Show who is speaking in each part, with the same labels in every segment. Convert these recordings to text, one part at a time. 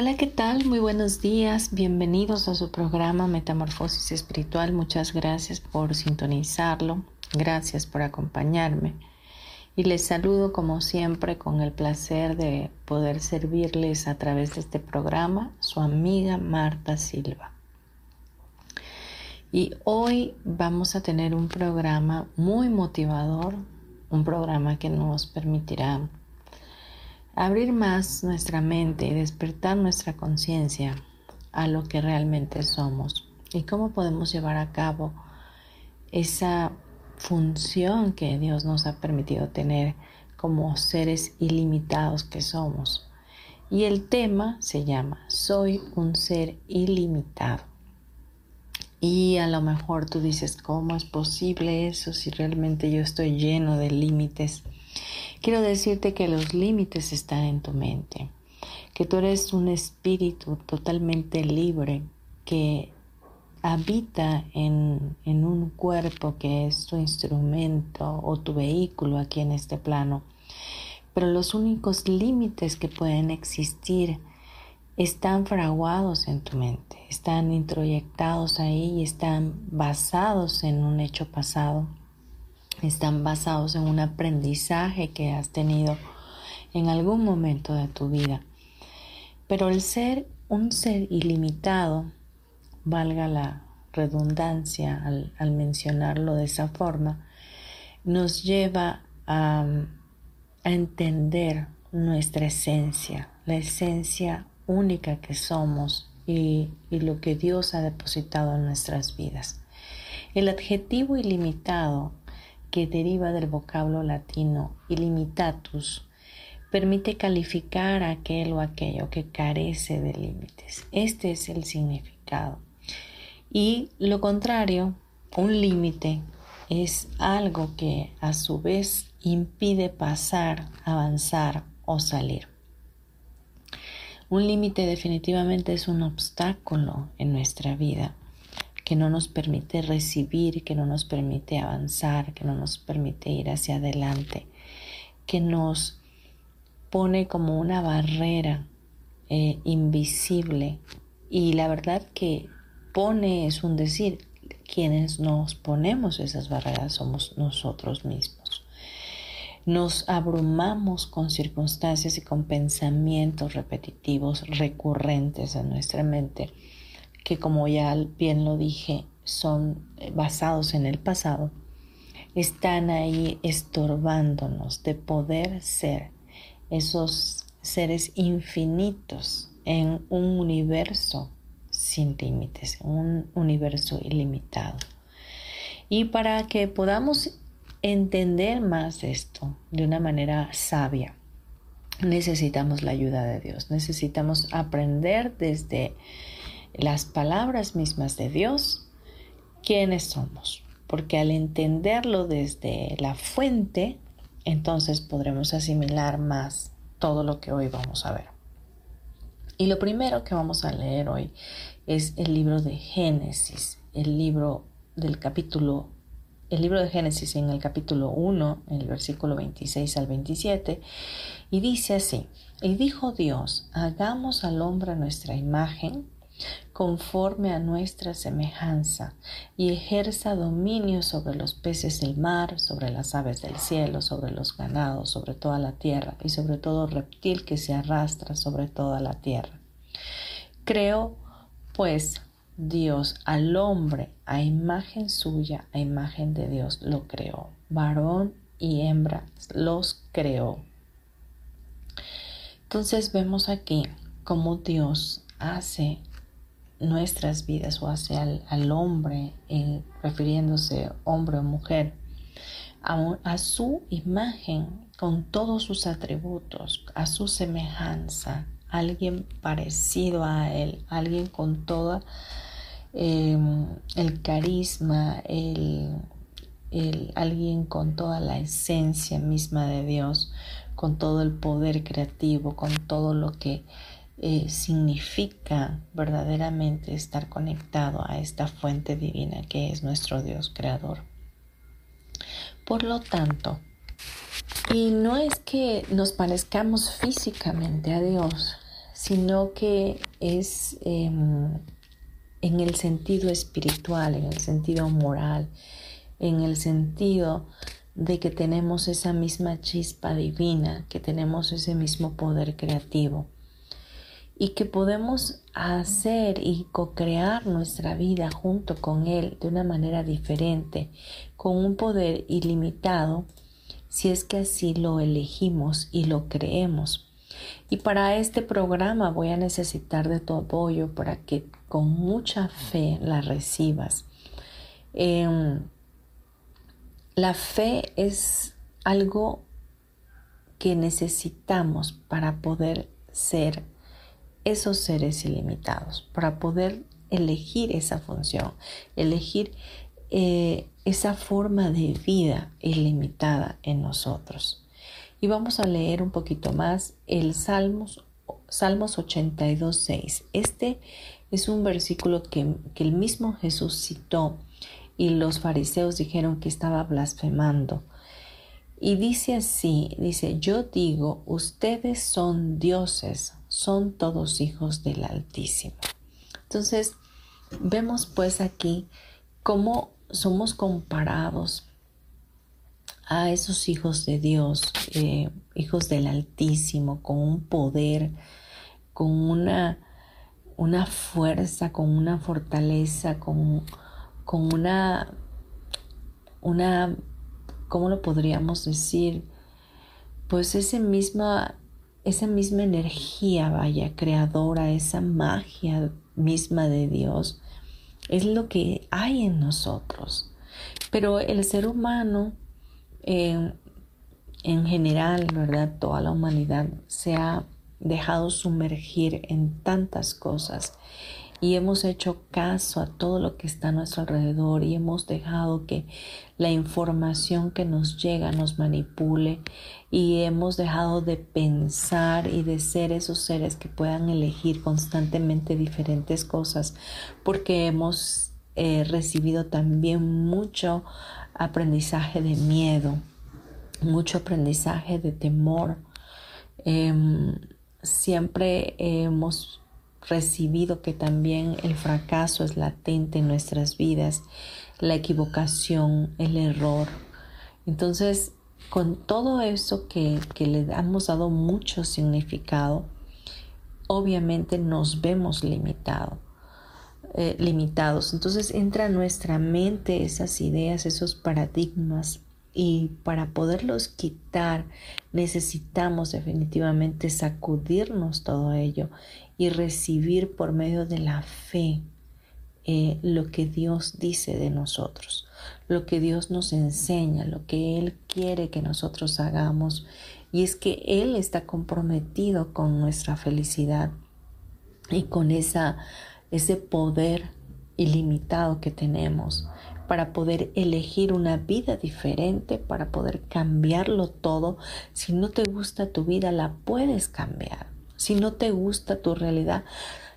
Speaker 1: Hola, ¿qué tal? Muy buenos días. Bienvenidos a su programa Metamorfosis Espiritual. Muchas gracias por sintonizarlo. Gracias por acompañarme. Y les saludo como siempre con el placer de poder servirles a través de este programa su amiga Marta Silva. Y hoy vamos a tener un programa muy motivador, un programa que nos permitirá abrir más nuestra mente y despertar nuestra conciencia a lo que realmente somos y cómo podemos llevar a cabo esa función que Dios nos ha permitido tener como seres ilimitados que somos. Y el tema se llama Soy un ser ilimitado. Y a lo mejor tú dices, ¿cómo es posible eso si realmente yo estoy lleno de límites? Quiero decirte que los límites están en tu mente, que tú eres un espíritu totalmente libre que habita en, en, un cuerpo que es tu instrumento o tu vehículo aquí en este plano. Pero los únicos límites que pueden existir están fraguados en tu mente, están introyectados ahí y están basados en un hecho pasado están basados en un aprendizaje que has tenido en algún momento de tu vida. Pero el ser un ser ilimitado, valga la redundancia al, mencionarlo de esa forma, nos lleva a, entender nuestra esencia, la esencia única que somos y, y lo que Dios ha depositado en nuestras vidas. El adjetivo ilimitado que deriva del vocablo latino ilimitatus, permite calificar aquel o aquello que carece de límites. Este es el significado. Y lo contrario, un límite es algo que a su vez impide pasar, avanzar o salir. Un límite definitivamente es un obstáculo en nuestra vida que no nos permite recibir, que no nos permite avanzar, que no nos permite ir hacia adelante, que nos pone como una barrera eh, invisible. Y la verdad que pone es un decir, quienes nos ponemos esas barreras somos nosotros mismos. Nos abrumamos con circunstancias y con pensamientos repetitivos recurrentes en nuestra mente que como ya bien lo dije, son eh, basados en el pasado, están ahí estorbándonos de poder ser esos seres infinitos en un universo sin límites, un universo ilimitado. Y para que podamos entender más esto de una manera sabia, necesitamos la ayuda de Dios, necesitamos aprender desde las palabras mismas de Dios, quiénes somos. Porque al entenderlo desde la fuente, entonces podremos asimilar más todo lo que hoy vamos a ver. Y lo primero que vamos a leer hoy es el libro de Génesis, el libro del capítulo, el libro de Génesis en el capítulo 1, en el versículo 26 al 27, y dice así, y dijo Dios, hagamos al hombre nuestra imagen, conforme a nuestra semejanza, y ejerza dominio sobre los peces del mar, sobre las aves del cielo, sobre los ganados, sobre toda la tierra, y sobre todo reptil que se arrastra sobre toda la tierra. Creó pues Dios al hombre a imagen suya, a imagen de Dios lo creó. Varón y hembra los creó. Entonces vemos aquí cómo Dios hace nuestras vidas o hace al, hombre, eh, refiriéndose hombre o mujer, a, su imagen, con todos sus atributos, a su semejanza, alguien parecido a él, alguien con todo em, el carisma, el, alguien con toda la esencia misma de Dios, con todo el poder creativo, con todo lo que eh, significa verdaderamente estar conectado a esta fuente divina que es nuestro Dios creador. Por lo tanto, y no es que nos parezcamos físicamente a Dios, sino que es em, en el sentido espiritual, en el sentido moral, en el sentido de que tenemos esa misma chispa divina, que tenemos ese mismo poder creativo y que podemos hacer y co-crear nuestra vida junto con Él de una manera diferente, con un poder ilimitado, si es que así lo elegimos y lo creemos. Y para este programa voy a necesitar de tu apoyo para que con mucha fe la recibas. Em, la fe es algo que necesitamos para poder ser esos seres ilimitados, para poder elegir esa función, elegir eh, esa forma de vida ilimitada en nosotros. Y vamos a leer un poquito más el Salmos, Salmos 82, 6. Este es un versículo que, que el mismo Jesús citó y los fariseos dijeron que estaba blasfemando. Y dice así, dice, yo digo, ustedes son dioses, son todos hijos del Altísimo. Entonces, vemos pues aquí cómo somos comparados a esos hijos de Dios, eh, hijos del Altísimo, con un poder, con una, una fuerza, con una fortaleza, con, con una, una ¿cómo lo podríamos decir? Pues esa misma, esa misma energía, vaya, creadora, esa magia misma de Dios, es lo que hay en nosotros. Pero el ser humano, eh, en general, ¿verdad? Toda la humanidad se ha dejado sumergir en tantas cosas y hemos hecho caso a todo lo que está a nuestro alrededor y hemos dejado que la información que nos llega nos manipule y hemos dejado de pensar y de ser esos seres que puedan elegir constantemente diferentes cosas porque hemos eh, recibido también mucho aprendizaje de miedo, mucho aprendizaje de temor. Em, siempre hemos recibido que también el fracaso es latente en nuestras vidas, la equivocación, el error. Entonces, con todo eso que, le hemos dado mucho significado, obviamente nos vemos limitado, eh, limitados. Entonces entra a nuestra mente esas ideas, esos paradigmas y para poderlos quitar necesitamos definitivamente sacudirnos todo ello y recibir por medio de la fe eh, lo que Dios dice de nosotros, lo que Dios nos enseña, lo que Él quiere que nosotros hagamos. Y es que Él está comprometido con nuestra felicidad y con esa, ese poder ilimitado que tenemos para poder elegir una vida diferente, para poder cambiarlo todo. Si no te gusta tu vida, la puedes cambiar. Si no te gusta tu realidad,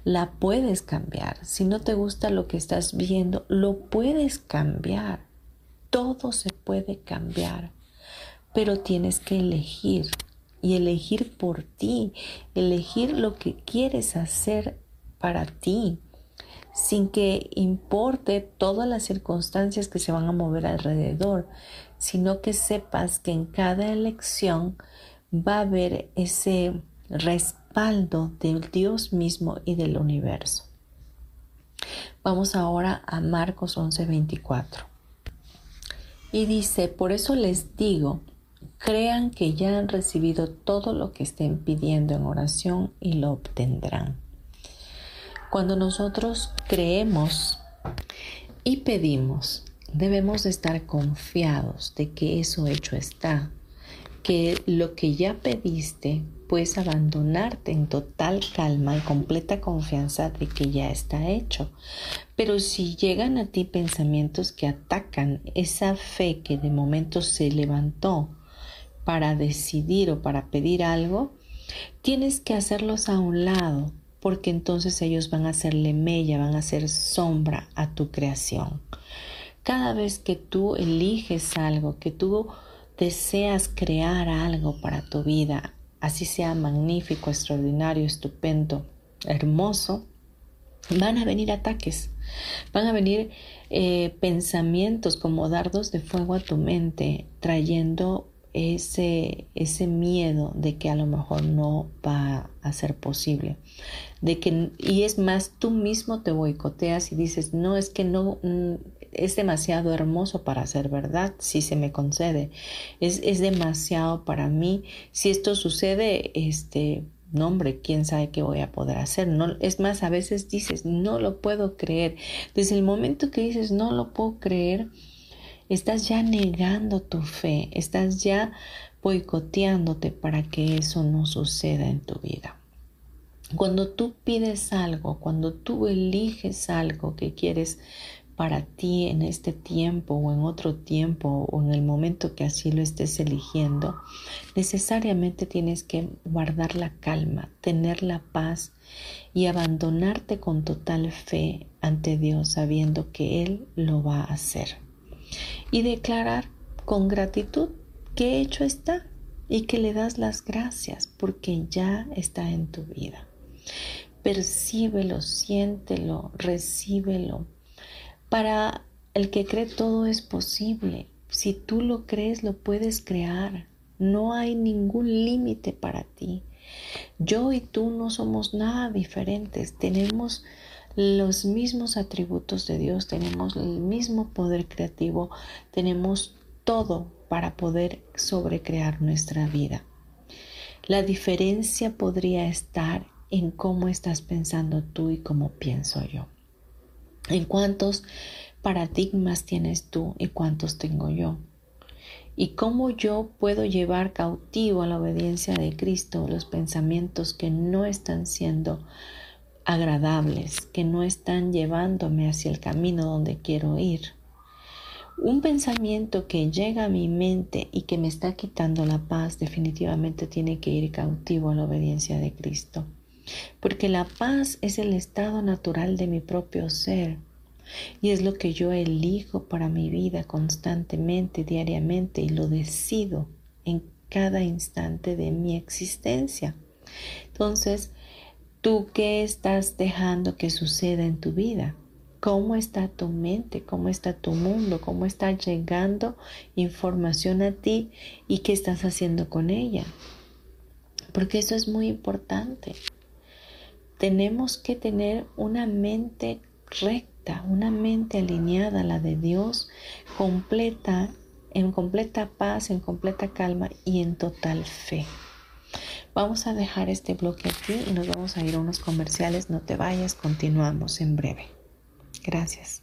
Speaker 1: la puedes cambiar. Si no te gusta lo que estás viendo, lo puedes cambiar. Todo se puede cambiar, pero tienes que elegir y elegir por ti, elegir lo que quieres hacer para ti sin que importe todas las circunstancias que se van a mover alrededor, sino que sepas que en cada elección va a haber ese respaldo del Dios mismo y del universo. Vamos ahora a Marcos 11:24. Y dice, por eso les digo, crean que ya han recibido todo lo que estén pidiendo en oración y lo obtendrán. Cuando nosotros creemos y pedimos, debemos estar confiados de que eso hecho está, que lo que ya pediste puedes abandonarte en total calma y completa confianza de que ya está hecho. Pero si llegan a ti pensamientos que atacan esa fe que de momento se levantó para decidir o para pedir algo, tienes que hacerlos a un lado, porque entonces ellos van a hacerle mella, van a hacer sombra a tu creación. Cada vez que tú eliges algo, que tú deseas crear algo para tu vida, así sea magnífico, extraordinario, estupendo, hermoso, van a venir ataques, van a venir eh, pensamientos como dardos de fuego a tu mente, trayendo ese, ese miedo de que a lo mejor no va a ser posible. De que, y es más, tú mismo te boicoteas y dices, no, es que no, mm, es demasiado hermoso para ser verdad, si se me concede. Es, es demasiado para mí. Si esto sucede, este, no hombre, quién sabe qué voy a poder hacer. No, es más, a veces dices, no lo puedo creer. Desde el momento que dices, no lo puedo creer, estás ya negando tu fe, estás ya boicoteándote para que eso no suceda en tu vida. Cuando tú pides algo, cuando tú eliges algo que quieres para ti en este tiempo o en otro tiempo o en el momento que así lo estés eligiendo, necesariamente tienes que guardar la calma, tener la paz y abandonarte con total fe ante Dios sabiendo que Él lo va a hacer y declarar con gratitud que hecho está y que le das las gracias porque ya está en tu vida. Percíbelo, siéntelo, recíbelo. Para el que cree todo es posible. Si tú lo crees, lo puedes crear. No hay ningún límite para ti. Yo y tú no somos nada diferentes. Tenemos los mismos atributos de Dios, tenemos el mismo poder creativo, tenemos todo para poder sobrecrear nuestra vida. La diferencia podría estar en cómo estás pensando tú y cómo pienso yo. En cuántos paradigmas tienes tú y cuántos tengo yo. Y cómo yo puedo llevar cautivo a la obediencia de Cristo los pensamientos que no están siendo agradables que no están llevándome hacia el camino donde quiero ir. Un pensamiento que llega a mi mente y que me está quitando la paz definitivamente tiene que ir cautivo a la obediencia de Cristo. Porque la paz es el estado natural de mi propio ser y es lo que yo elijo para mi vida constantemente, diariamente y lo decido en cada instante de mi existencia. Entonces, ¿Tú qué estás dejando que suceda en tu vida? ¿Cómo está tu mente? ¿Cómo está tu mundo? ¿Cómo está llegando información a ti? ¿Y qué estás haciendo con ella? Porque eso es muy importante. Tenemos que tener una mente recta, una mente alineada a la de Dios, completa, en completa paz, en completa calma y en total fe. Vamos a dejar este bloque aquí y nos vamos a ir a unos comerciales. No te vayas, continuamos en breve. Gracias.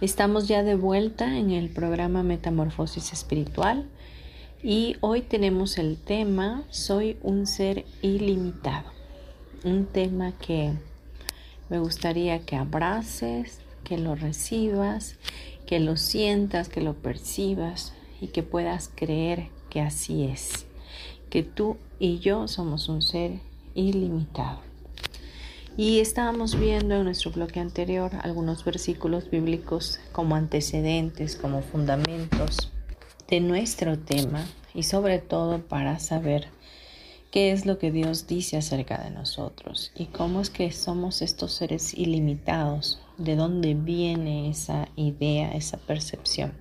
Speaker 1: Estamos ya de vuelta en el programa Metamorfosis Espiritual y hoy tenemos el tema Soy un ser ilimitado. Un tema que me gustaría que abraces, que lo recibas que lo sientas, que lo percibas y que puedas creer que así es, que tú y yo somos un ser ilimitado. Y estábamos viendo en nuestro bloque anterior algunos versículos bíblicos como antecedentes, como fundamentos de nuestro tema y sobre todo para saber qué es lo que Dios dice acerca de nosotros y cómo es que somos estos seres ilimitados, de dónde viene esa idea, esa percepción.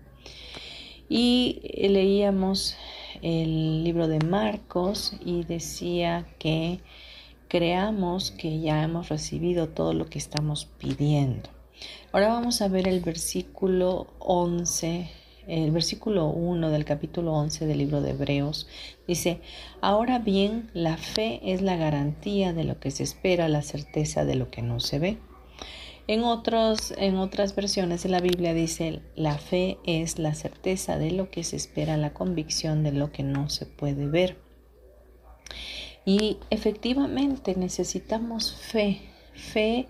Speaker 1: Y leíamos el libro de Marcos y decía que creamos que ya hemos recibido todo lo que estamos pidiendo. Ahora vamos a ver el versículo 11 el versículo 1 del capítulo 11 del libro de Hebreos dice, ahora bien, la fe es la garantía de lo que se espera, la certeza de lo que no se ve. En, otros, en otras versiones de la Biblia dice, la fe es la certeza de lo que se espera, la convicción de lo que no se puede ver. Y efectivamente necesitamos fe, fe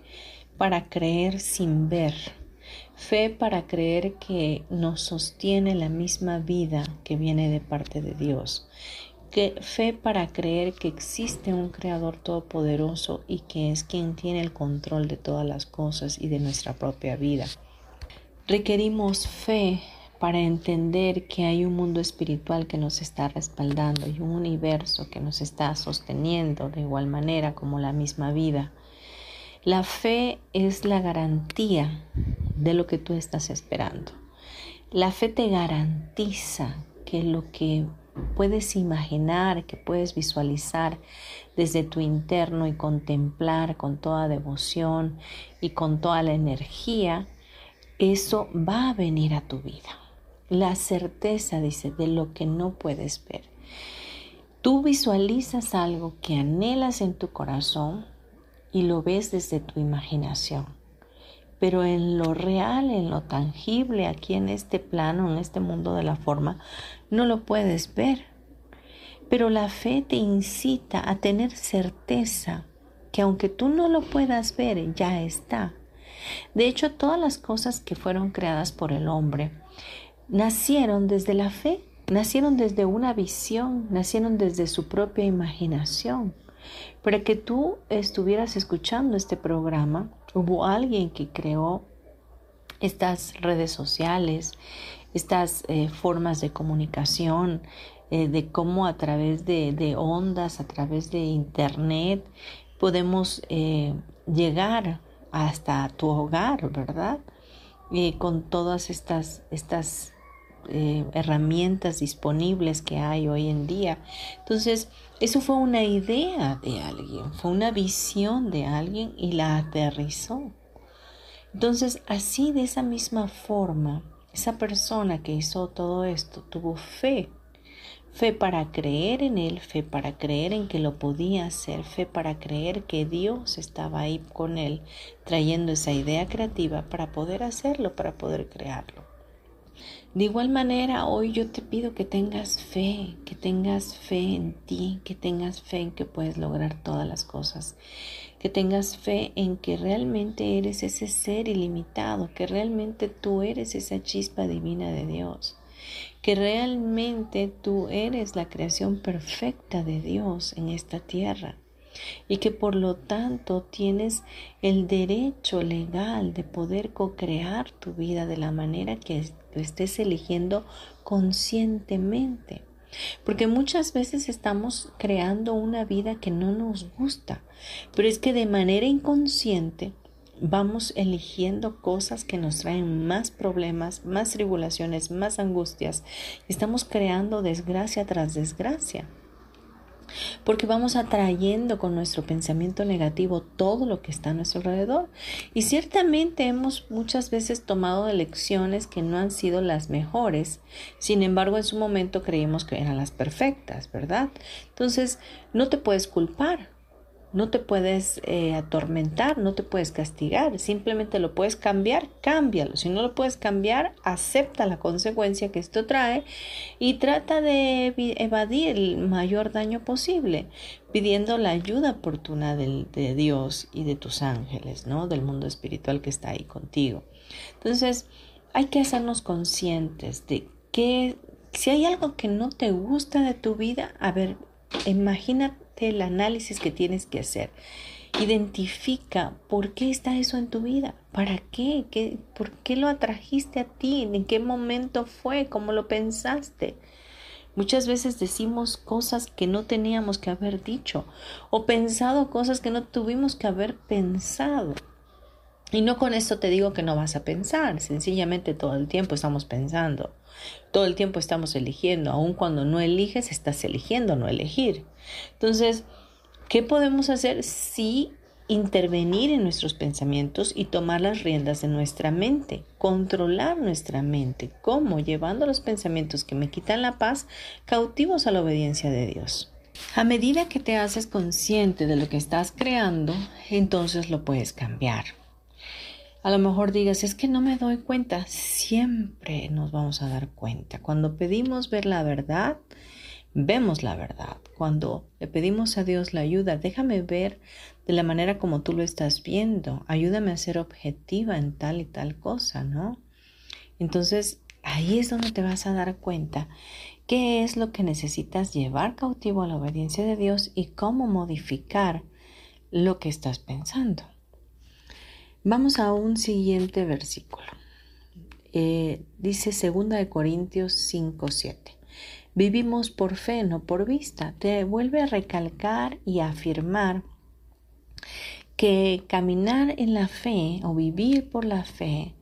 Speaker 1: para creer sin ver Fe para creer que nos sostiene la misma vida que viene de parte de Dios. Que fe para creer que existe un Creador todopoderoso y que es quien tiene el control de todas las cosas y de nuestra propia vida. Requerimos fe para entender que hay un mundo espiritual que nos está respaldando y un universo que nos está sosteniendo de igual manera como la misma vida. La fe es la garantía de lo que tú estás esperando. La fe te garantiza que lo que puedes imaginar, que puedes visualizar desde tu interno y contemplar con toda devoción y con toda la energía, eso va a venir a tu vida. La certeza, dice, de lo que no puedes ver. Tú visualizas algo que anhelas en tu corazón, y lo ves desde tu imaginación. Pero en lo real, en lo tangible, aquí en este plano, en este mundo de la forma, no lo puedes ver. Pero la fe te incita a tener certeza que aunque tú no lo puedas ver, ya está. De hecho, todas las cosas que fueron creadas por el hombre nacieron desde la fe, nacieron desde una visión, nacieron desde su propia imaginación. Para que tú estuvieras escuchando este programa, hubo alguien que creó estas redes sociales, estas eh, formas de comunicación, eh, de cómo a través de, ondas, a través de internet, podemos eh, llegar hasta tu hogar, ¿verdad? con todas estas, estas herramientas disponibles que hay hoy en día. Entonces, eso fue una idea de alguien, fue una visión de alguien y la aterrizó. Entonces, así de esa misma forma, esa persona que hizo todo esto tuvo fe. Fe para creer en él, fe para creer en que lo podía hacer, fe para creer que Dios estaba ahí con él, trayendo esa idea creativa para poder hacerlo, para poder crearlo. De igual manera, hoy yo te pido que tengas fe, que tengas fe en ti, que tengas fe en que puedes lograr todas las cosas, que tengas fe en que realmente eres ese ser ilimitado, que realmente tú eres esa chispa divina de Dios, que realmente tú eres la creación perfecta de Dios en esta tierra y que por lo tanto tienes el derecho legal de poder co-crear tu vida de la manera que estés eligiendo conscientemente. Porque muchas veces estamos creando una vida que no nos gusta, pero es que de manera inconsciente vamos eligiendo cosas que nos traen más problemas, más tribulaciones, más angustias. Estamos creando desgracia tras desgracia. Porque vamos atrayendo con nuestro pensamiento negativo todo lo que está a nuestro alrededor. Y ciertamente hemos muchas veces tomado elecciones que no han sido las mejores. Sin embargo, en su momento creímos que eran las perfectas, ¿verdad? Entonces, no te puedes culpar no te puedes eh, atormentar, no te puedes castigar, simplemente lo puedes cambiar, cámbialo. Si no lo puedes cambiar, acepta la consecuencia que esto trae y trata de evadir el mayor daño posible, pidiendo la ayuda oportuna de Dios y de tus ángeles, ¿no? Del mundo espiritual que está ahí contigo. Entonces, hay que hacernos conscientes de que si hay algo que no te gusta de tu vida, a ver, imagínate el análisis que tienes que hacer. Identifica por qué está eso en tu vida, para qué, ¿Qué por qué lo atrajiste a ti, en qué momento fue, cómo lo pensaste. Muchas veces decimos cosas que no teníamos que haber dicho o pensado cosas que no tuvimos que haber pensado. Y no con esto te digo que no vas a pensar, sencillamente todo el tiempo estamos pensando, todo el tiempo estamos eligiendo, aun cuando no eliges, estás eligiendo no elegir. Entonces, ¿qué podemos hacer? Sí, intervenir en nuestros pensamientos y tomar las riendas de nuestra mente, controlar nuestra mente. ¿Cómo? Llevando los pensamientos que me quitan la paz cautivos a la obediencia de Dios. A medida que te haces consciente de lo que estás creando, entonces lo puedes cambiar. A lo mejor digas, es que no me doy cuenta. Siempre nos vamos a dar cuenta. Cuando pedimos ver la verdad, vemos la verdad. Cuando le pedimos a Dios la ayuda, déjame ver de la manera como tú lo estás viendo. Ayúdame a ser objetiva en tal y tal cosa, ¿no? Entonces, ahí es donde te vas a dar cuenta qué es lo que necesitas llevar cautivo a la obediencia de Dios y cómo modificar lo que estás pensando. Vamos a un siguiente versículo. Eh, dice 2 de Corintios 5, 7. Vivimos por fe, no por vista. Te vuelve a recalcar y a afirmar que caminar en la fe o vivir por la fe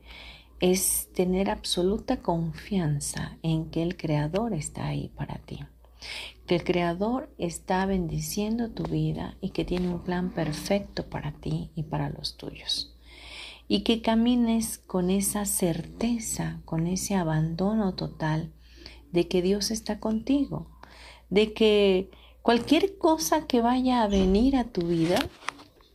Speaker 1: es tener absoluta confianza en que el Creador está ahí para ti, que el Creador está bendiciendo tu vida y que tiene un plan perfecto para ti y para los tuyos y que camines con esa certeza, con ese abandono total de que Dios está contigo, de que cualquier cosa que vaya a venir a tu vida,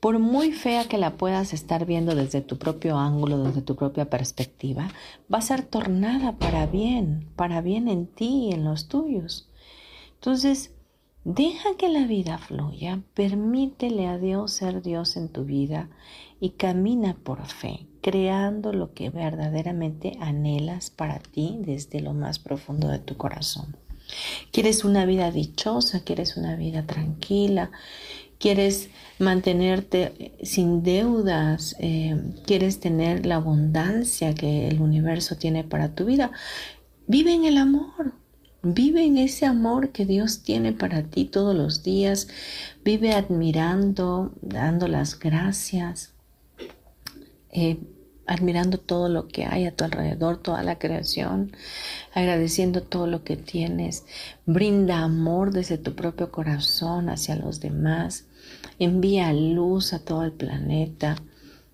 Speaker 1: por muy fea que la puedas estar viendo desde tu propio ángulo, desde tu propia perspectiva, va a ser tornada para bien, para bien en ti y en los tuyos. Entonces, deja que la vida fluya, permítele a Dios ser Dios en tu vida y camina por fe, creando lo que verdaderamente anhelas para ti desde lo más profundo de tu corazón. ¿Quieres una vida dichosa? ¿Quieres una vida tranquila? ¿Quieres mantenerte sin deudas? Eh, ¿Quieres tener la abundancia que el universo tiene para tu vida? Vive en el amor. Vive en ese amor que Dios tiene para ti todos los días. Vive admirando, dando las gracias, eh, admirando todo lo que hay a tu alrededor, toda la creación, agradeciendo todo lo que tienes. Brinda amor desde tu propio corazón hacia los demás. Envía luz a todo el planeta.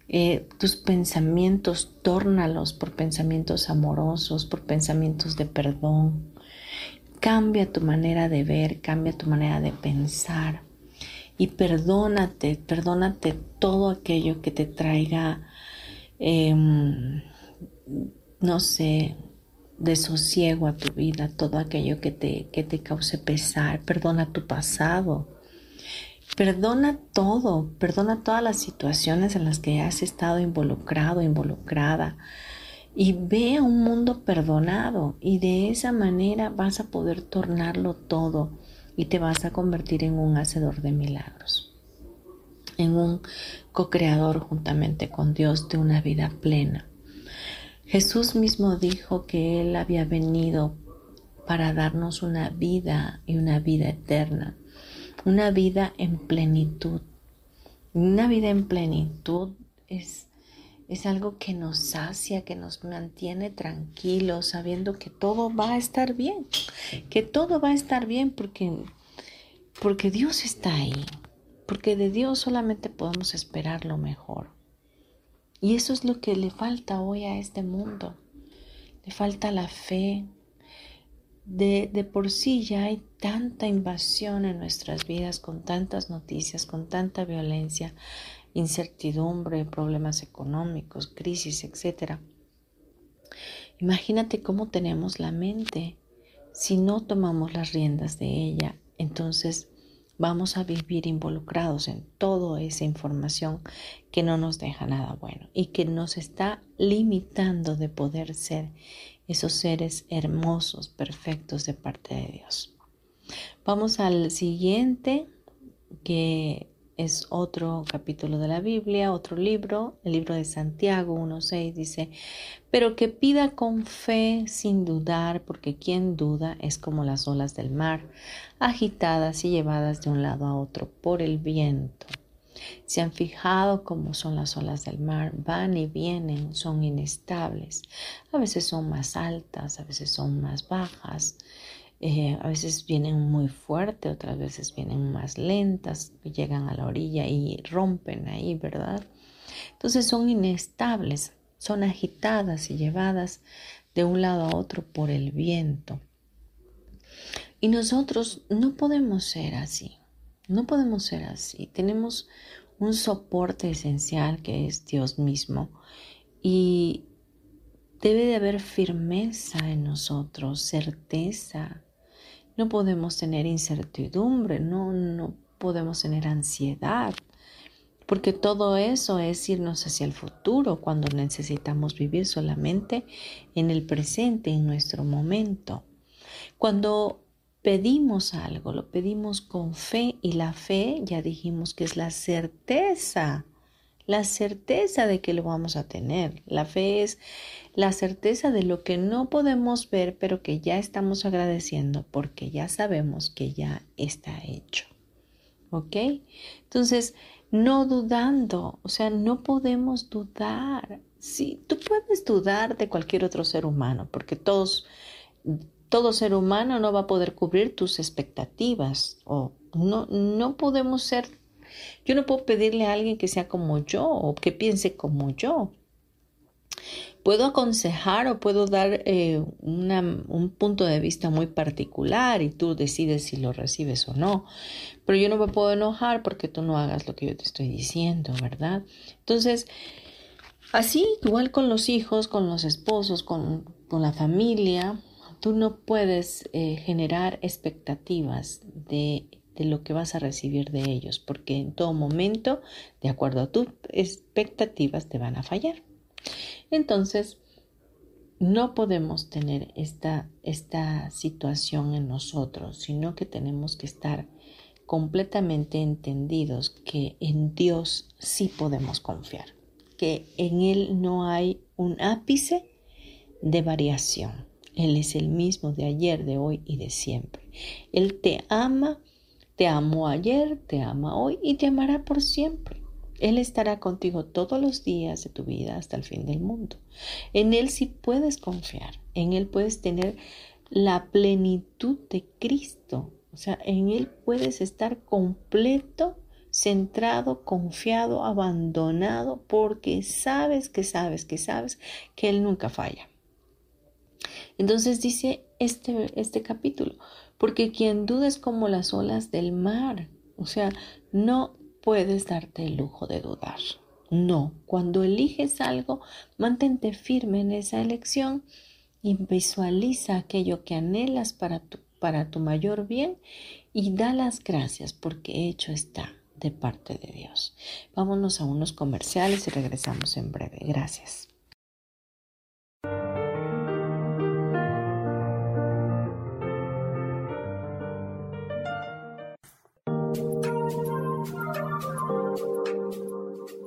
Speaker 1: Eh, tus pensamientos, tórnalos por pensamientos amorosos, por pensamientos de perdón. Cambia tu manera de ver, cambia tu manera de pensar y perdónate, perdónate todo aquello que te traiga Em, no sé, desosiego a tu vida, todo aquello que te, que te cause pesar, perdona tu pasado, perdona todo, perdona todas las situaciones en las que has estado involucrado, involucrada y ve a un mundo perdonado y de esa manera vas a poder tornarlo todo y te vas a convertir en un hacedor de milagros. en un co-creador juntamente con Dios de una vida plena. Jesús mismo dijo que Él había venido para darnos una vida y una vida eterna, una vida en plenitud. Una vida en plenitud es, es algo que nos sacia, que nos mantiene tranquilos, sabiendo que todo va a estar bien, que todo va a estar bien porque, porque Dios está ahí, porque de Dios solamente podemos esperar lo mejor. Y eso es lo que le falta hoy a este mundo. Le falta la fe. De, de, por sí ya hay tanta invasión en nuestras vidas con tantas noticias, con tanta violencia, incertidumbre, problemas económicos, crisis, etc. Imagínate cómo tenemos la mente si no tomamos las riendas de ella. Entonces vamos a vivir involucrados en toda esa información que no nos deja nada bueno y que nos está limitando de poder ser esos seres hermosos, perfectos de parte de Dios. Vamos al siguiente, que es otro capítulo de la Biblia, otro libro, el libro de Santiago 1.6 dice, pero que pida con fe sin dudar, porque quien duda es como las olas del mar, agitadas y llevadas de un lado a otro por el viento. Se han fijado cómo son las olas del mar, van y vienen, son inestables, a veces son más altas, a veces son más bajas, eh, a veces vienen muy fuerte, otras veces vienen más lentas, llegan a la orilla y rompen ahí, ¿verdad? Entonces son inestables, son agitadas y llevadas de un lado a otro por el viento. Y nosotros no podemos ser así, no podemos ser así. Tenemos un soporte esencial que es Dios mismo y debe de haber firmeza en nosotros, certeza, no podemos tener incertidumbre, no, no podemos tener ansiedad, porque todo eso es irnos hacia el futuro cuando necesitamos vivir solamente en el presente, en nuestro momento. Cuando pedimos algo, lo pedimos con fe y la fe ya dijimos que es la certeza la certeza de que lo vamos a tener. La fe es la certeza de lo que no podemos ver, pero que ya estamos agradeciendo porque ya sabemos que ya está hecho. ¿Ok? Entonces, no dudando, o sea, no podemos dudar. Sí, tú puedes dudar de cualquier otro ser humano, porque todos, todo ser humano no va a poder cubrir tus expectativas o no, no podemos ser yo no puedo pedirle a alguien que sea como yo o que piense como yo. Puedo aconsejar o puedo dar eh, un punto de vista muy particular y tú decides si lo recibes o no. Pero yo no me puedo enojar porque tú no hagas lo que yo te estoy diciendo, ¿verdad? Entonces, así igual con los hijos, con los esposos, con, la familia, tú no puedes eh, generar expectativas de de lo que vas a recibir de ellos, porque en todo momento, de acuerdo a tus expectativas, te van a fallar. Entonces, no podemos tener esta, esta situación en nosotros, sino que tenemos que estar completamente entendidos que en Dios sí podemos confiar, que en Él no hay un ápice de variación. Él es el mismo de ayer, de hoy y de siempre. Él te ama te amó ayer, te ama hoy y te amará por siempre. Él estará contigo todos los días de tu vida hasta el fin del mundo. En Él sí puedes confiar, en Él puedes tener la plenitud de Cristo. O sea, en Él puedes estar completo, centrado, confiado, abandonado, porque sabes que sabes que sabes que Él nunca falla. Entonces dice este, este capítulo, porque quien duda es como las olas del mar. O sea, no puedes darte el lujo de dudar. No, cuando eliges algo, mantente firme en esa elección y visualiza aquello que anhelas para tu, para tu mayor bien y da las gracias porque hecho está de parte de Dios. Vámonos a unos comerciales y regresamos en breve. Gracias.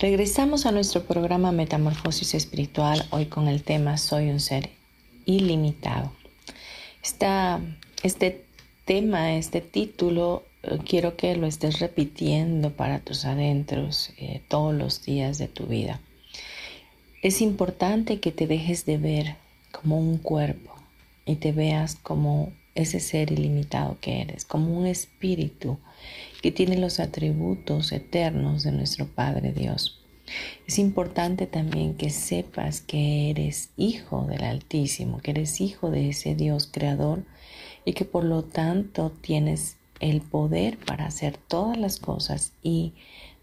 Speaker 1: Regresamos a nuestro programa Metamorfosis Espiritual, hoy con el tema Soy un ser ilimitado. este tema, este título, eh, quiero que lo estés repitiendo para tus adentros eh, todos los días de tu vida. Es importante que te dejes de ver como un cuerpo y te veas como ese ser ilimitado que eres, como un espíritu que tiene los atributos eternos de nuestro Padre Dios. Es importante también que sepas que eres hijo del Altísimo, que eres hijo de ese Dios creador y que por lo tanto tienes el poder para hacer todas las cosas y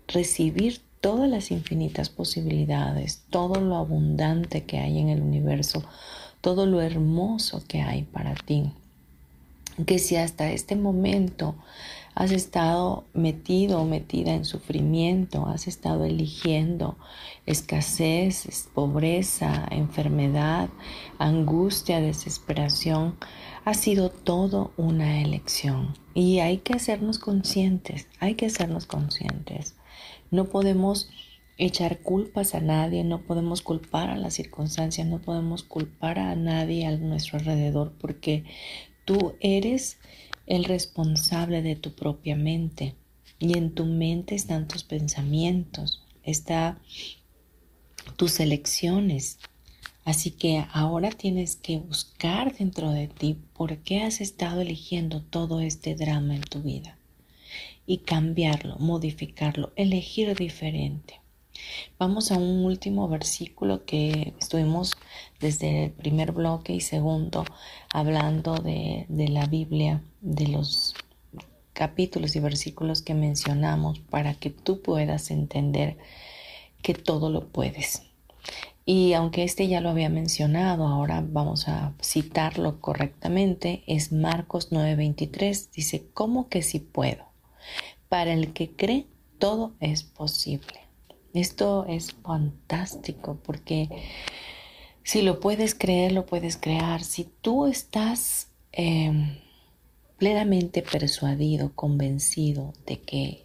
Speaker 1: recibir todas las infinitas posibilidades, todo lo abundante que hay en el universo, todo lo hermoso que hay para ti. Que si hasta este momento has estado metido o metida en sufrimiento, has estado eligiendo escasez, pobreza, enfermedad, angustia, desesperación, ha sido todo una elección. Y hay que hacernos conscientes, hay que hacernos conscientes. No podemos echar culpas a nadie, no podemos culpar a las circunstancias, no podemos culpar a nadie a nuestro alrededor porque tú eres el responsable de tu propia mente. Y en tu mente están tus pensamientos, está tus elecciones. Así que ahora tienes que buscar dentro de ti por qué has estado eligiendo todo este drama en tu vida y cambiarlo, modificarlo, elegir diferente. Vamos a un último versículo que estuvimos desde el primer bloque y segundo hablando de, la Biblia, de los capítulos y versículos que mencionamos para que tú puedas entender que todo lo puedes. Y aunque este ya lo había mencionado, ahora vamos a citarlo correctamente, es Marcos 9:23, dice, ¿cómo que si puedo? Para el que cree, todo es posible. Esto es fantástico porque si lo puedes creer, lo puedes crear. Si tú estás em, plenamente persuadido, convencido de que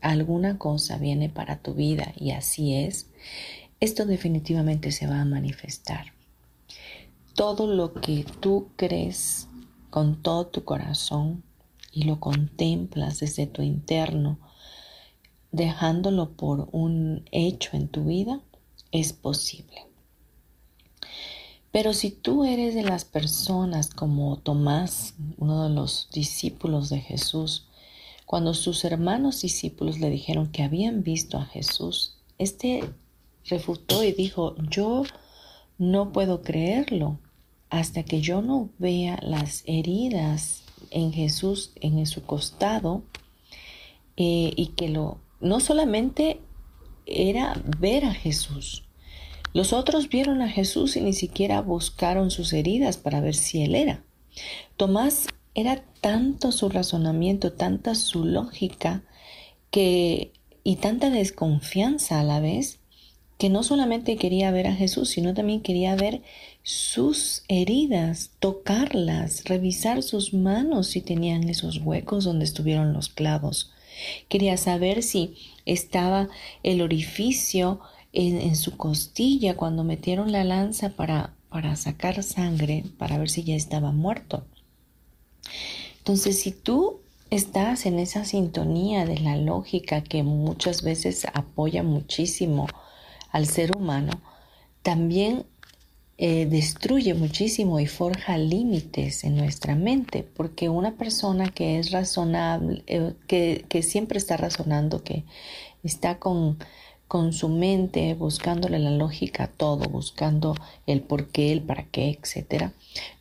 Speaker 1: alguna cosa viene para tu vida y así es, esto definitivamente se va a manifestar. Todo lo que tú crees con todo tu corazón y lo contemplas desde tu interno, dejándolo por un hecho en tu vida, es posible. Pero si tú eres de las personas como Tomás, uno de los discípulos de Jesús, cuando sus hermanos discípulos le dijeron que habían visto a Jesús, este refutó y dijo, yo no puedo creerlo hasta que yo no vea las heridas en Jesús, en su costado, eh, y que lo, no solamente era ver a Jesús, los otros vieron a Jesús y ni siquiera buscaron sus heridas para ver si él era. Tomás era tanto su razonamiento, tanta su lógica, que y tanta desconfianza a la vez, que no solamente quería ver a Jesús, sino también quería ver sus heridas, tocarlas, revisar sus manos si tenían esos huecos donde estuvieron los clavos. Quería saber si estaba el orificio en, su costilla cuando metieron la lanza para, para sacar sangre, para ver si ya estaba muerto. Entonces, si tú estás en esa sintonía de la lógica que muchas veces apoya muchísimo al ser humano, también eh, destruye muchísimo y forja límites en nuestra mente, porque una persona que es razonable, eh, que, que, siempre está razonando, que está con, con su mente buscándole la lógica a todo, buscando el por qué, el para qué, etc.,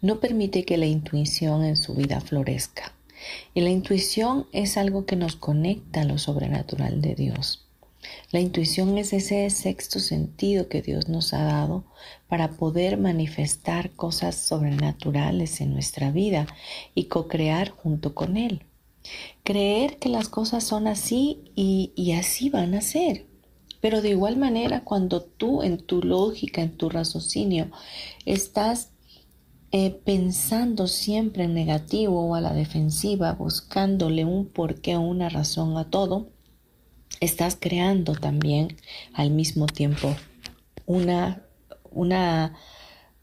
Speaker 1: no permite que la intuición en su vida florezca. Y la intuición es algo que nos conecta a lo sobrenatural de Dios. La intuición es ese sexto sentido que Dios nos ha dado para poder manifestar cosas sobrenaturales en nuestra vida y co-crear junto con Él. Creer que las cosas son así y, así van a ser. Pero de igual manera, cuando tú en tu lógica, en tu raciocinio, estás eh, pensando siempre en negativo o a la defensiva, buscándole un porqué o una razón a todo, estás creando también al mismo tiempo una, una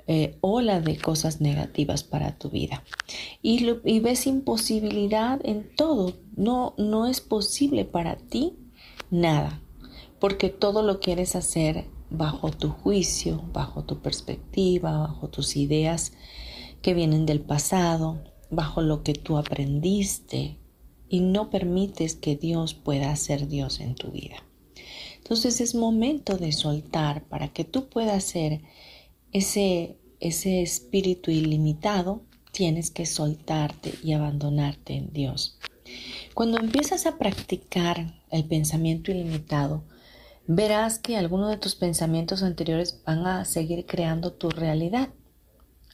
Speaker 1: eh, ola de cosas negativas para tu vida. Y, y ves imposibilidad en todo. No, no es posible para ti nada, porque todo lo quieres hacer bajo tu juicio, bajo tu perspectiva, bajo tus ideas que vienen del pasado, bajo lo que tú aprendiste y no permites que Dios pueda ser Dios en tu vida. Entonces es momento de soltar para que tú puedas ser ese, ese espíritu ilimitado, tienes que soltarte y abandonarte en Dios. Cuando empiezas a practicar el pensamiento ilimitado, verás que algunos de tus pensamientos anteriores van a seguir creando tu realidad.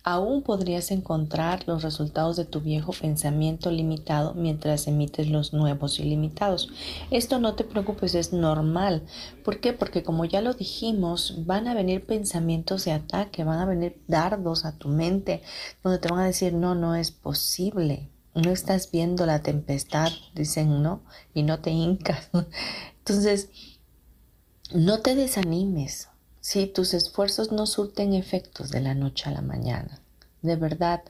Speaker 1: Aún podrías encontrar los resultados de tu viejo pensamiento limitado mientras emites los nuevos ilimitados. Esto no te preocupes, es normal. ¿Por qué? Porque como ya lo dijimos, van a venir pensamientos de ataque, van a venir dardos a tu mente, donde te van a decir, no, no es posible. No estás viendo la tempestad, dicen, ¿no? Y no te hincas. Entonces, no te desanimes si tus esfuerzos no surten efectos de la noche a la mañana. De verdad,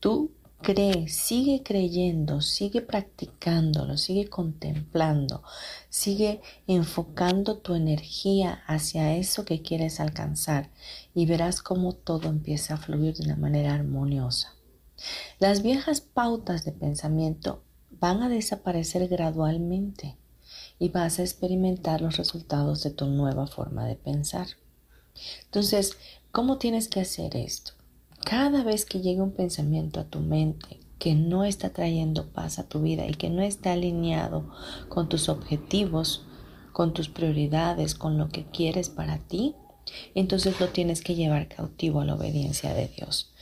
Speaker 1: tú cree, sigue creyendo, sigue practicándolo, sigue contemplando, sigue enfocando tu energía hacia eso que quieres alcanzar y verás cómo todo empieza a fluir de una manera armoniosa. Las viejas pautas de pensamiento van a desaparecer gradualmente y vas a experimentar los resultados de tu nueva forma de pensar. Entonces, ¿cómo tienes que hacer esto? Cada vez que llegue un pensamiento a tu mente que no está trayendo paz a tu vida y que no está alineado con tus objetivos, con tus prioridades, con lo que quieres para ti, entonces lo tienes que llevar cautivo a la obediencia de Dios.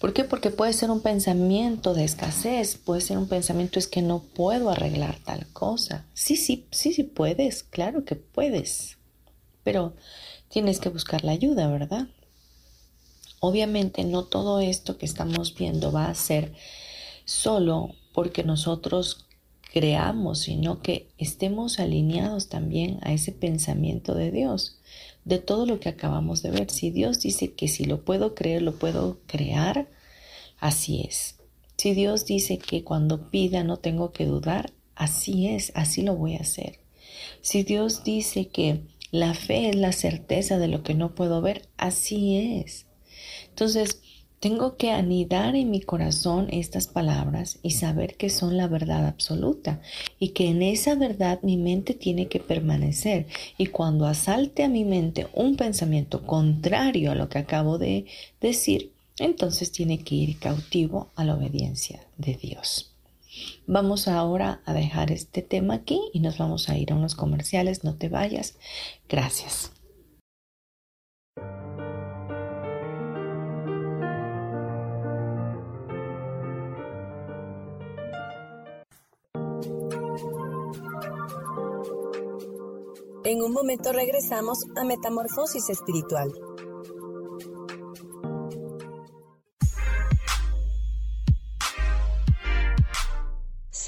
Speaker 1: ¿Por qué? Porque puede ser un pensamiento de escasez, puede ser un pensamiento es que no puedo arreglar tal cosa. Sí, sí, sí, sí puedes, claro que puedes, pero tienes que buscar la ayuda, ¿verdad? Obviamente no todo esto que estamos viendo va a ser solo porque nosotros creamos, sino que estemos alineados también a ese pensamiento de Dios de todo lo que acabamos de ver. Si Dios dice que si lo puedo creer, lo puedo crear, así es. Si Dios dice que cuando pida no tengo que dudar, así es, así lo voy a hacer. Si Dios dice que la fe es la certeza de lo que no puedo ver, así es. Entonces, Tengo que anidar en mi corazón estas palabras y saber que son la verdad absoluta y que en esa verdad mi mente tiene que permanecer. Y cuando asalte a mi mente un pensamiento contrario a lo que acabo de decir, entonces tiene que ir cautivo a la obediencia de Dios. Vamos ahora a dejar este tema aquí y nos vamos a ir a unos comerciales. No te vayas. Gracias.
Speaker 2: En un momento regresamos a Metamorfosis Espiritual.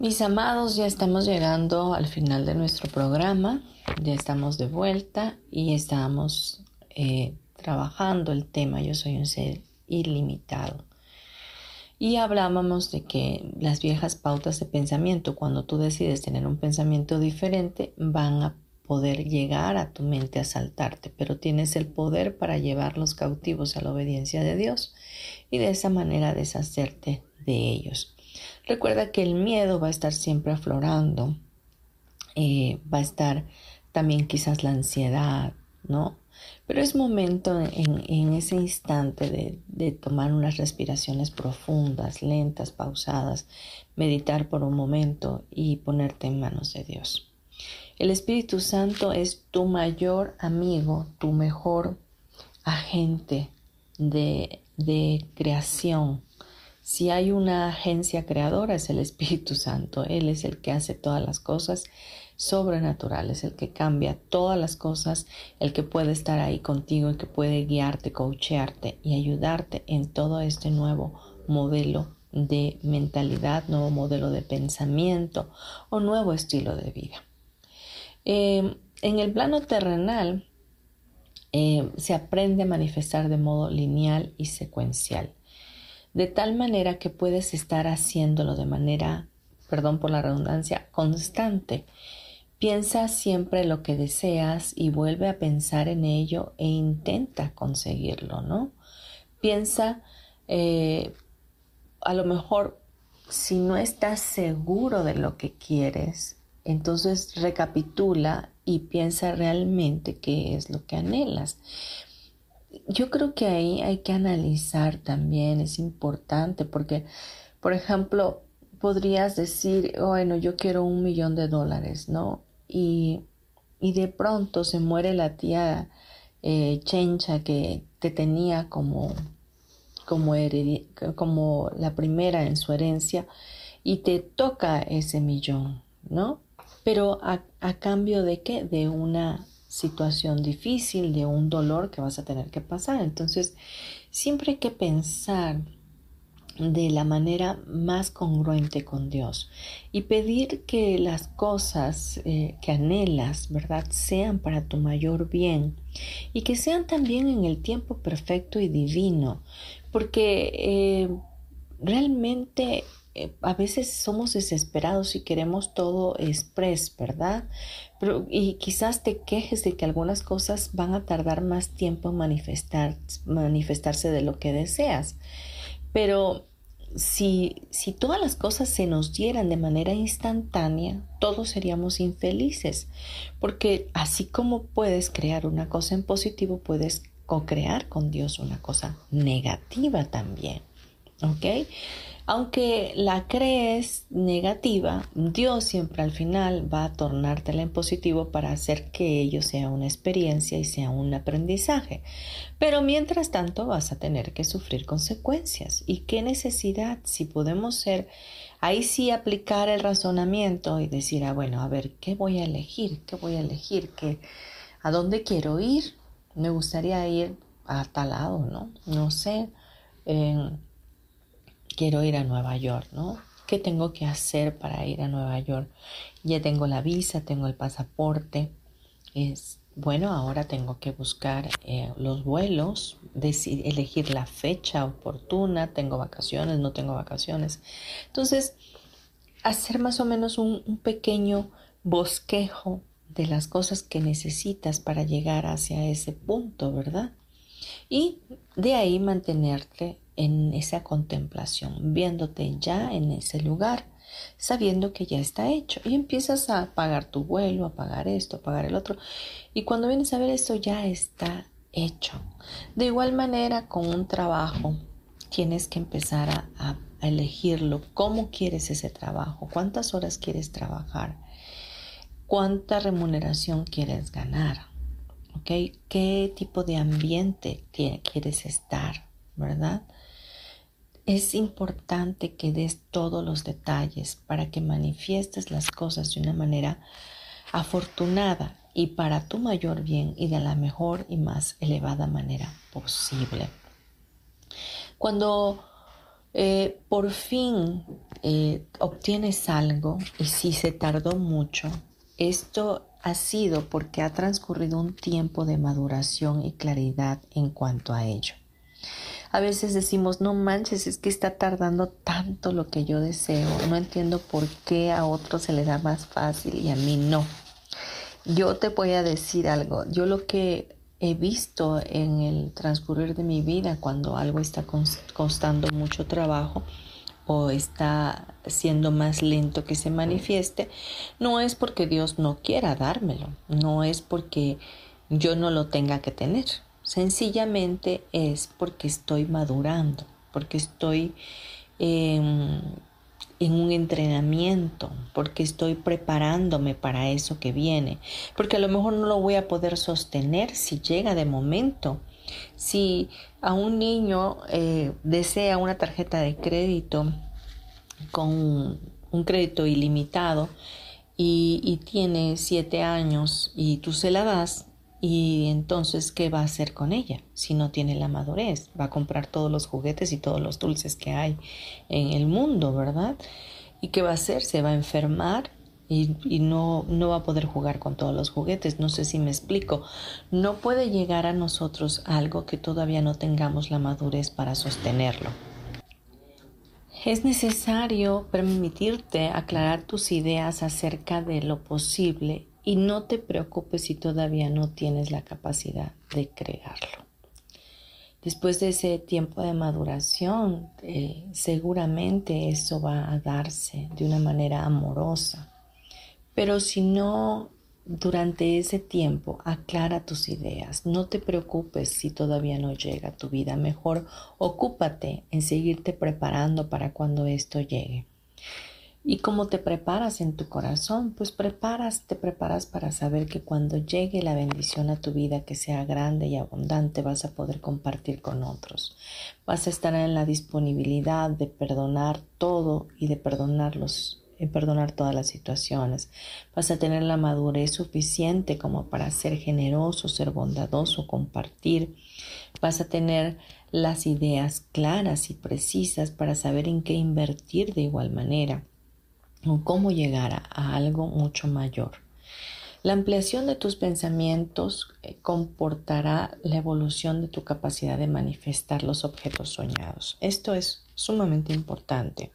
Speaker 1: Mis amados, ya estamos llegando al final de nuestro programa, ya estamos de vuelta y estamos eh, trabajando el tema Yo soy un ser ilimitado. Y hablábamos de que las viejas pautas de pensamiento, cuando tú decides tener un pensamiento diferente, van a poder llegar a tu mente a saltarte, pero tienes el poder para llevarlos cautivos a la obediencia de Dios y de esa manera deshacerte de ellos. Recuerda que el miedo va a estar siempre aflorando, eh, va a estar también quizás la ansiedad, ¿no? Pero es momento en, ese instante de, tomar unas respiraciones profundas, lentas, pausadas, meditar por un momento y ponerte en manos de Dios. El Espíritu Santo es tu mayor amigo, tu mejor agente de, de creación. Si hay una agencia creadora es el Espíritu Santo. Él es el que hace todas las cosas sobrenatural, es el que cambia todas las cosas, el que puede estar ahí contigo, el que puede guiarte, coachearte y ayudarte en todo este nuevo modelo de mentalidad, nuevo modelo de pensamiento o nuevo estilo de vida. Em, en el plano terrenal em, se aprende a manifestar de modo lineal y secuencial, de tal manera que puedes estar haciéndolo de manera, perdón por la redundancia, constante Piensa siempre lo que deseas y vuelve a pensar en ello e intenta conseguirlo, ¿no? Piensa, eh, a lo mejor, si no estás seguro de lo que quieres, entonces recapitula y piensa realmente qué es lo que anhelas. Yo creo que ahí hay que analizar también, es importante, porque, por ejemplo, podrías decir, bueno, yo quiero un millón de dólares, ¿no? y, de pronto se muere la tía eh, Chencha que te tenía como, como, como la primera en su herencia y te toca ese millón, ¿no? Pero a, a cambio de qué? De una situación difícil, de un dolor que vas a tener que pasar. Entonces, siempre hay que pensar de la manera más congruente con Dios y pedir que las cosas eh, que anhelas, ¿verdad?, sean para tu mayor bien y que sean también en el tiempo perfecto y divino, porque eh, realmente eh, a veces somos desesperados y queremos todo express, ¿verdad? Pero, y quizás te quejes de que algunas cosas van a tardar más tiempo en manifestar, manifestarse de lo que deseas. Pero si, si todas las cosas se nos dieran de manera instantánea, todos seríamos infelices, porque así como puedes crear una cosa en positivo, puedes co-crear con Dios una cosa negativa también. ¿Ok? Aunque la crees negativa, Dios siempre al final va a tornártela en positivo para hacer que ello sea una experiencia y sea un aprendizaje. Pero mientras tanto vas a tener que sufrir consecuencias. ¿Y qué necesidad si podemos ser ahí sí aplicar el razonamiento y decir, ah, bueno, a ver, ¿qué voy a elegir? ¿Qué voy a elegir? ¿Qué, ¿A dónde quiero ir? Me gustaría ir a tal lado, ¿no? No sé quiero ir a Nueva York, ¿no? ¿Qué tengo que hacer para ir a Nueva York? Ya tengo la visa, tengo el pasaporte. Es, bueno, ahora tengo que buscar eh, los vuelos, elegir la fecha oportuna, tengo vacaciones, no tengo vacaciones. Entonces, hacer más o menos un, un pequeño bosquejo de las cosas que necesitas para llegar hacia ese punto, ¿verdad? Y de ahí mantenerte en esa contemplación, viéndote ya en ese lugar, sabiendo que ya está hecho. Y empiezas a pagar tu vuelo, a pagar esto, a pagar el otro. Y cuando vienes a ver esto ya está hecho. De igual manera, con un trabajo, tienes que empezar a, elegirlo. ¿Cómo quieres ese trabajo? ¿Cuántas horas quieres trabajar? ¿Cuánta remuneración quieres ganar? ¿Ok? ¿Qué tipo de ambiente quieres estar? ¿Verdad? Es importante que des todos los detalles para que manifiestes las cosas de una manera afortunada y para tu mayor bien y de la mejor y más elevada manera posible. Cuando eh, por fin eh, obtienes algo y si se tardó mucho, esto ha sido porque ha transcurrido un tiempo de maduración y claridad en cuanto a ello. A veces decimos, no manches, es que está tardando tanto lo que yo deseo. No entiendo por qué a otros se le da más fácil y a mí no. Yo te voy a decir algo. Yo lo que he visto en el transcurrir de mi vida cuando algo está costando mucho trabajo o está siendo más lento que se manifieste, no es porque Dios no quiera dármelo, no es porque yo no lo tenga que tener. Sencillamente es porque estoy madurando, porque estoy en, un entrenamiento, porque estoy preparándome para eso que viene, porque a lo mejor no lo voy a poder sostener si llega de momento. Si a un niño eh, desea una tarjeta de crédito con un crédito ilimitado y, y tiene siete años y tú se la das, y entonces, ¿qué va a hacer con ella si no tiene la madurez? Va a comprar todos los juguetes y todos los dulces que hay en el mundo, ¿verdad? ¿Y qué va a hacer? Se va a enfermar y, no, no va a poder jugar con todos los juguetes. No sé si me explico. No puede llegar a nosotros algo que todavía no tengamos la madurez para sostenerlo. Es necesario permitirte aclarar tus ideas acerca de lo posible y no te preocupes si todavía no tienes la capacidad de crearlo. Después de ese tiempo de maduración, eh, seguramente eso va a darse de una manera amorosa. Pero si no, durante ese tiempo, aclara tus ideas. No te preocupes si todavía no llega tu vida. Mejor ocúpate en seguirte preparando para cuando esto llegue. ¿Y cómo te preparas en tu corazón? Pues preparas, te preparas para saber que cuando llegue la bendición a tu vida, que sea grande y abundante, vas a poder compartir con otros. Vas a estar en la disponibilidad de perdonar todo y de perdonar los perdonar todas las situaciones. Vas a tener la madurez suficiente como para ser generoso, ser bondadoso, compartir. Vas a tener las ideas claras y precisas para saber en qué invertir de igual manera o cómo llegar a algo mucho mayor. La ampliación de tus pensamientos eh, comportará la evolución de tu capacidad de manifestar los objetos soñados. Esto es sumamente importante.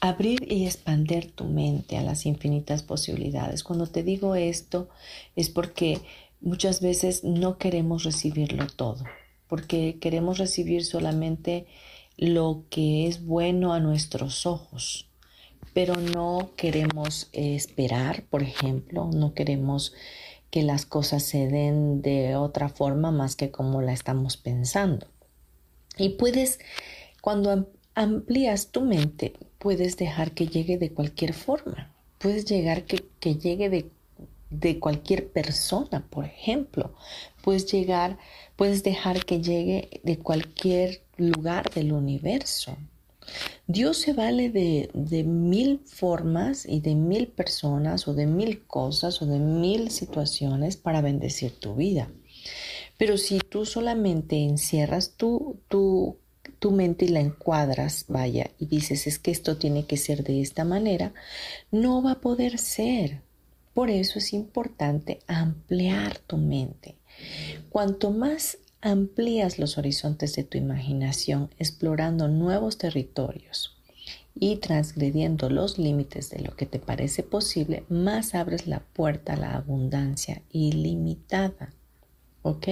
Speaker 1: Abrir y expander tu mente a las infinitas posibilidades. Cuando te digo esto es porque muchas veces no queremos recibirlo todo, porque queremos recibir solamente lo que es bueno a nuestros ojos pero no queremos esperar, por ejemplo, no queremos que las cosas se den de otra forma más que como la estamos pensando. Y puedes, cuando amplías tu mente, puedes dejar que llegue de cualquier forma. Puedes llegar que, que llegue de, de cualquier persona, por ejemplo. Puedes llegar, puedes dejar que llegue de cualquier lugar del universo. Dios se vale de, de, mil formas y de mil personas o de mil cosas o de mil situaciones para bendecir tu vida. Pero si tú solamente encierras tu, tu, tu mente y la encuadras, vaya, y dices es que esto tiene que ser de esta manera, no va a poder ser. Por eso es importante ampliar tu mente. Cuanto más amplías los horizontes de tu imaginación explorando nuevos territorios y transgrediendo los límites de lo que te parece posible, más abres la puerta a la abundancia ilimitada. ¿Ok?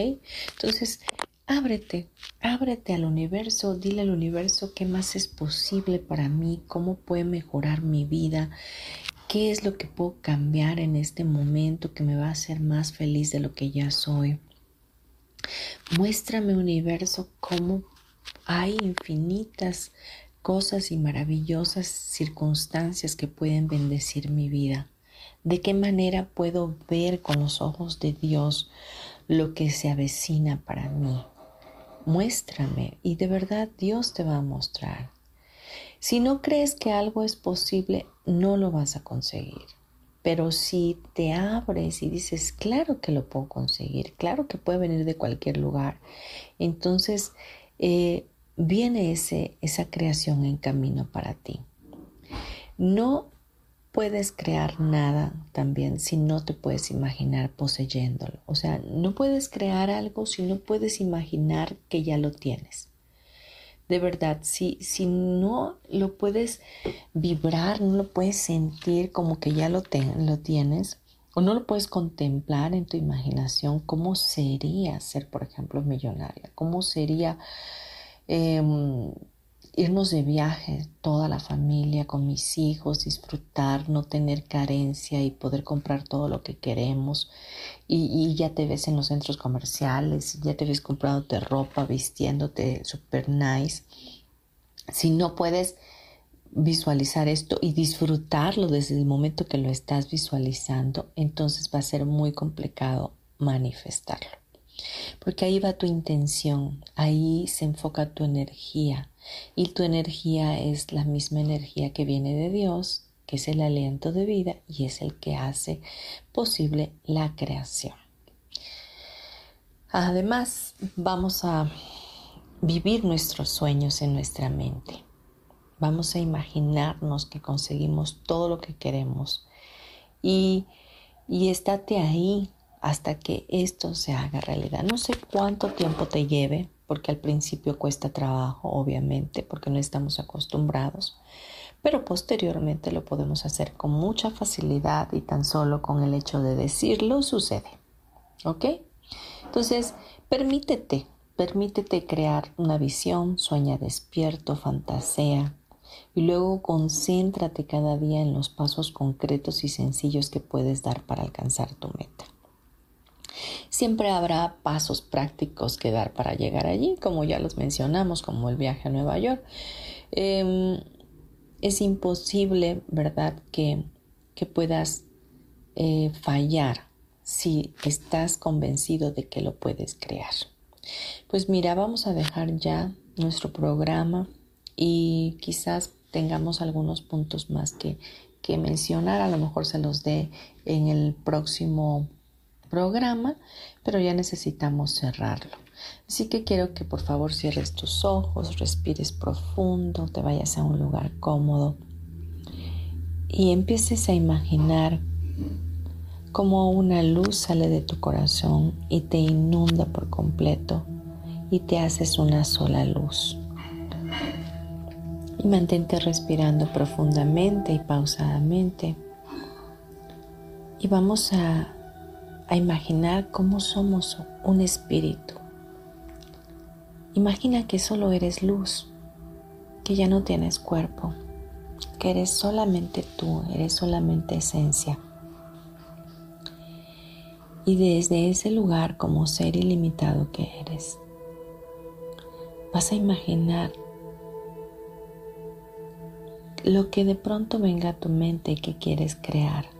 Speaker 1: Entonces, ábrete, ábrete al universo, dile al universo qué más es posible para mí, cómo puede mejorar mi vida, qué es lo que puedo cambiar en este momento que me va a hacer más feliz de lo que ya soy. Muéstrame, universo, cómo hay infinitas cosas y maravillosas circunstancias que pueden bendecir mi vida. ¿De qué manera puedo ver con los ojos de Dios lo que se avecina para mí? Muéstrame y de verdad Dios te va a mostrar. Si no crees que algo es posible, no lo vas a conseguir. Pero si te abres y dices, claro que lo puedo conseguir, claro que puede venir de cualquier lugar, entonces eh, viene ese, esa creación en camino para ti. No puedes crear nada también si no te puedes imaginar poseyéndolo. O sea, no puedes crear algo si no puedes imaginar que ya lo tienes de verdad, si, si no lo puedes vibrar, no lo puedes sentir como que ya lo, lo tienes, o no lo puedes contemplar en tu imaginación, ¿cómo sería ser, por ejemplo, millonaria? ¿Cómo sería em, irnos de viaje, toda la familia, con mis hijos, disfrutar, no tener carencia y poder comprar todo lo que queremos. Y, ya te ves en los centros comerciales, ya te ves comprándote ropa, vistiéndote super nice. Si no puedes visualizar esto y disfrutarlo desde el momento que lo estás visualizando, entonces va a ser muy complicado manifestarlo. Porque ahí va tu intención, ahí se enfoca tu energía y tu energía es la misma energía que viene de Dios, que es el aliento de vida y es el que hace posible la creación. Además, vamos a vivir nuestros sueños en nuestra mente. Vamos a imaginarnos que conseguimos todo lo que queremos y, y estate ahí hasta que esto se haga realidad. No sé cuánto tiempo te lleve, porque al principio cuesta trabajo, obviamente, porque no estamos acostumbrados, pero posteriormente lo podemos hacer con mucha facilidad y tan solo con el hecho de decirlo sucede. ¿Ok? Entonces, permítete, permítete crear una visión, sueña despierto, fantasea, y luego concéntrate cada día en los pasos concretos y sencillos que puedes dar para alcanzar tu meta. Siempre habrá pasos prácticos que dar para llegar allí, como ya los mencionamos, como el viaje a Nueva York. Em, es imposible, ¿verdad?, que, que puedas eh, fallar si estás convencido de que lo puedes crear. Pues mira, vamos a dejar ya nuestro programa y quizás tengamos algunos puntos más que que mencionar, a lo mejor se los dé en el próximo programa, pero ya necesitamos cerrarlo. Así que quiero que por favor cierres tus ojos, respires profundo, te vayas a un lugar cómodo y empieces a imaginar cómo una luz sale de tu corazón y te inunda por completo y te haces una sola luz. Y mantente respirando profundamente y pausadamente. Y vamos a, a imaginar cómo somos un espíritu. Imagina que solo eres luz, que ya no tienes cuerpo, que eres solamente tú, eres solamente esencia. Y desde ese lugar como ser ilimitado que eres, vas a imaginar lo que de pronto venga a tu mente que quieres crear.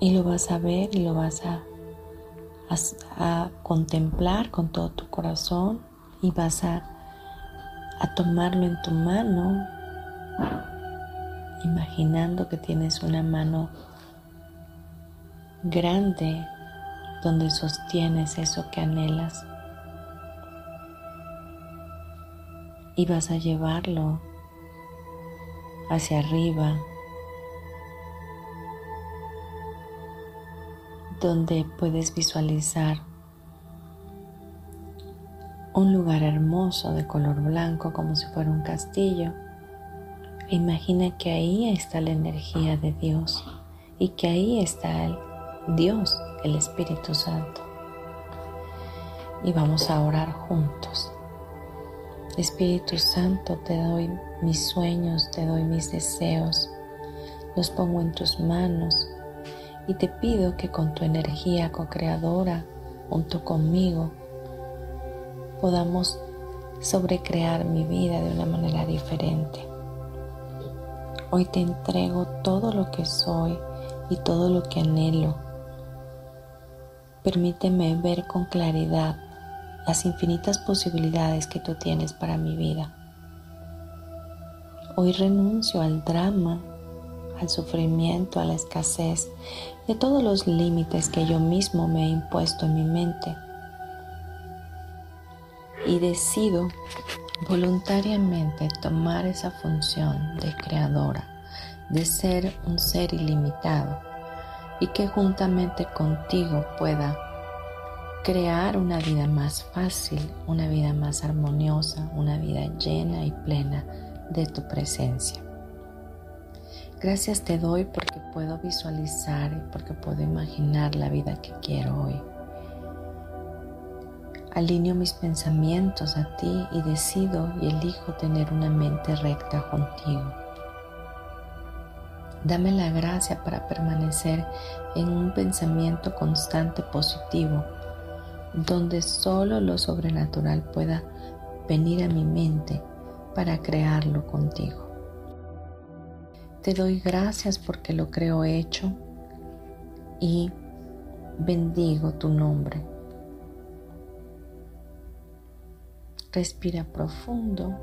Speaker 1: Y lo vas a ver y lo vas a, a, contemplar con todo tu corazón y vas a a tomarlo en tu mano, imaginando que tienes una mano grande donde sostienes eso que anhelas. Y vas a llevarlo hacia arriba, donde puedes visualizar un lugar hermoso de color blanco como si fuera un castillo. Imagina que ahí está la energía de Dios y que ahí está el Dios, el Espíritu Santo. Y vamos a orar juntos. Espíritu Santo, te doy mis sueños, te doy mis deseos, los pongo en tus manos y te pido que con tu energía co-creadora, junto conmigo, podamos sobrecrear mi vida de una manera diferente. Hoy te entrego todo lo que soy y todo lo que anhelo. Permíteme ver con claridad las infinitas posibilidades que tú tienes para mi vida. Hoy renuncio al drama, al sufrimiento, a la escasez, de todos los límites que yo mismo me he impuesto en mi mente y decido voluntariamente tomar esa función de creadora, de ser un ser ilimitado y que juntamente contigo pueda crear una vida más fácil, una vida más armoniosa, una vida llena y plena de tu presencia. Gracias te doy porque puedo visualizar y porque puedo imaginar la vida que quiero hoy. Alineo mis pensamientos a ti y decido y elijo tener una mente recta contigo. Dame la gracia para permanecer en un pensamiento constante positivo, donde solo lo sobrenatural pueda venir a mi mente para crearlo contigo. Te doy gracias porque lo creo hecho y bendigo tu nombre Respira profundo.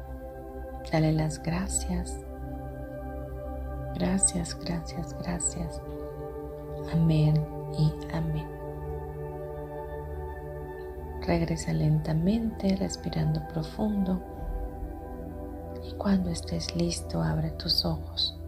Speaker 1: Dale las gracias. Gracias, gracias, gracias. Amén y amén. Regresa lentamente, respirando profundo. Y cuando estés listo, abre tus ojos.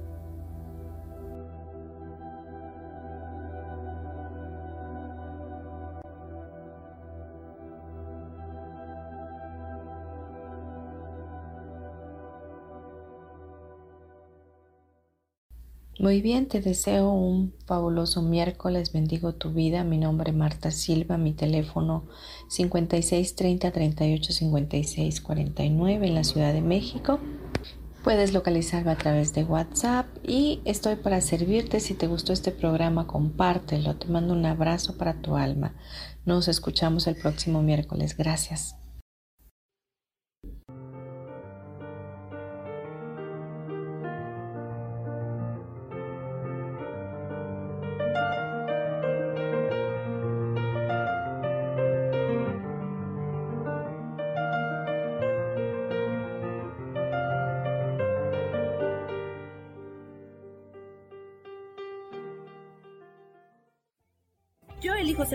Speaker 1: Muy bien, te deseo un fabuloso miércoles, bendigo tu vida. Mi nombre es Marta Silva, mi teléfono 56 30 38 56 49 en la Ciudad de México. Puedes localizarme a través de WhatsApp y estoy para servirte. Si te gustó este programa, compártelo. Te mando un abrazo para tu alma. Nos escuchamos el próximo miércoles. Gracias.